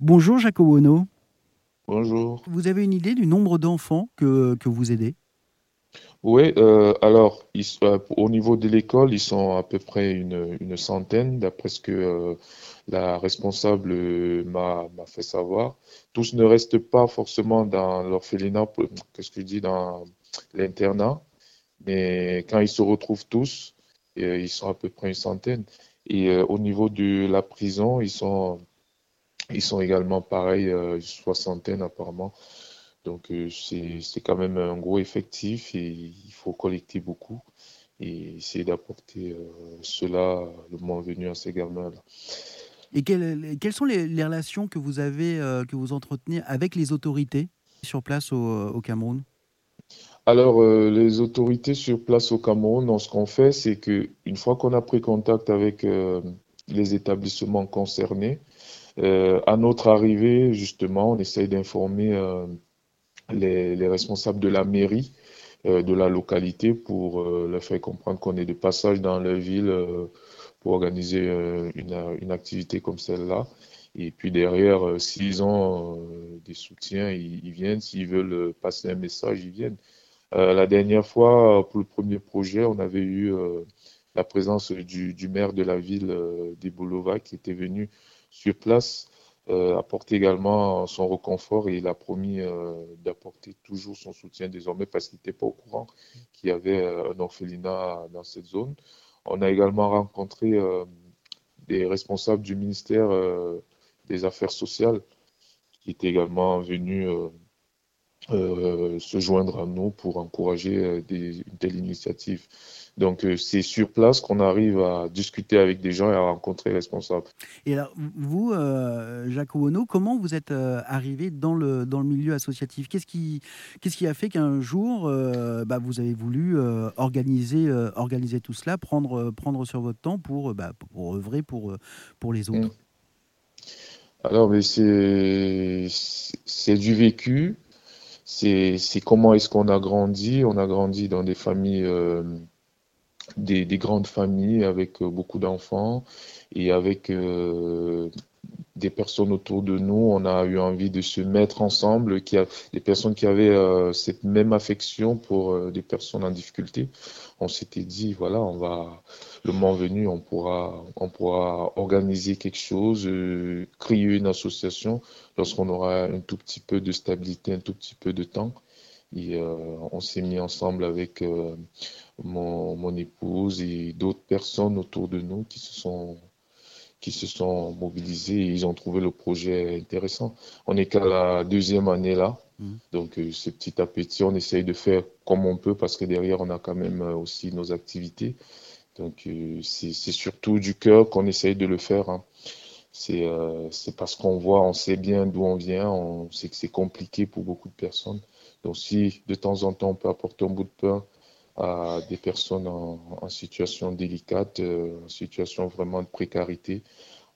Bonjour Jacques Owono. Bonjour. Vous avez une idée du nombre d'enfants que, que vous aidez? Oui, euh, alors ils euh, au niveau de l'école, ils sont à peu près une, une centaine, d'après ce que euh, la responsable m'a fait savoir. Tous ne restent pas forcément dans l'orphelinat, qu'est-ce que je dis, dans l'internat, mais quand ils se retrouvent tous, ils sont à peu près une centaine. Et au niveau de la prison, ils sont, ils sont également pareil, euh, une soixantaine apparemment. Donc, euh, c'est, quand même un gros effectif et il faut collecter beaucoup et essayer d'apporter euh, cela le moment venu à ces gamins-là. Et quelles, quelles sont les, les relations que vous avez, euh, que vous entretenez avec les autorités sur place au, au Cameroun? Alors, euh, les autorités sur place au Cameroun, donc, ce qu'on fait, c'est que une fois qu'on a pris contact avec euh, les établissements concernés, euh, à notre arrivée, justement, on essaye d'informer euh, les, les responsables de la mairie euh, de la localité pour leur faire comprendre qu'on est de passage dans leur ville pour organiser une, activité comme celle-là. Et puis derrière, s'ils ont des soutiens, ils, ils viennent. S'ils veulent passer un message, ils viennent. La dernière fois, pour le premier projet, on avait eu la présence du, maire de la ville euh, d'Ebolova qui était venu sur place euh, apporter également son reconfort et il a promis euh, d'apporter toujours son soutien désormais parce qu'il n'était pas au courant qu'il y avait euh, un orphelinat dans cette zone. On a également rencontré euh, des responsables du ministère des Affaires sociales qui étaient également venus euh, se joindre à nous pour encourager euh, des, une telle initiative. Donc euh, c'est sur place qu'on arrive à discuter avec des gens et à rencontrer les responsables. Et alors, vous, euh, Jacques Owono, comment vous êtes arrivé dans le, dans le milieu associatif? Qu'est-ce qui, qu'est-ce qui a fait qu'un jour, bah, vous avez voulu organiser, organiser tout cela, prendre, prendre sur votre temps pour, bah, pour œuvrer pour, pour les autres? Alors, mais c'est c'est du vécu, c'est comment est-ce qu'on a grandi. On a grandi dans des familles, euh, des, des grandes familles avec euh, beaucoup d'enfants et avec euh, des personnes autour de nous. On a eu envie de se mettre ensemble, qui a, des personnes qui avaient euh, cette même affection pour euh, des personnes en difficulté. On s'était dit, voilà, on va, le moment venu, on pourra, on pourra organiser quelque chose, euh, créer une association lorsqu'on aura un tout petit peu de stabilité, un tout petit peu de temps. Et on s'est mis ensemble avec mon épouse et d'autres personnes autour de nous qui se sont qui se sont mobilisés et ils ont trouvé le projet intéressant. On n'est qu'à la deuxième année là, Mhm. donc euh, c'est petit à petit, on essaye de faire comme on peut parce que derrière on a quand même euh, aussi nos activités. Donc euh, c'est surtout du cœur qu'on essaye de le faire. hein. C'est euh, c'est parce qu'on voit, on sait bien d'où on vient, on sait que c'est compliqué pour beaucoup de personnes. Donc si de temps en temps on peut apporter un bout de pain à des personnes en, en situation délicate, euh, en situation vraiment de précarité,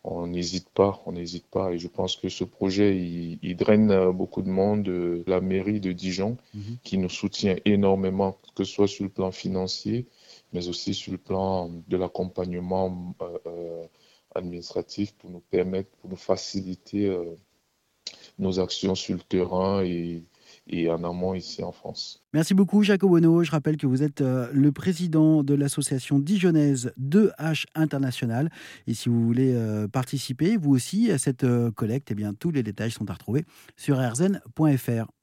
on n'hésite pas, on n'hésite pas. Et je pense que ce projet, il, il draine euh, beaucoup de monde. euh, La mairie de Dijon, Mhm. qui nous soutient énormément, que ce soit sur le plan financier, mais aussi sur le plan de l'accompagnement euh, euh, administratif pour nous permettre, pour nous faciliter euh, nos actions sur le terrain et, et en amont ici en France. Merci beaucoup, Jacques Owono. Je rappelle que vous êtes euh, le président de l'association dijonnaise 2H International. Et si vous voulez euh, participer, vous aussi, à cette euh, collecte, eh bien, tous les détails sont à retrouver sur rzn.fr.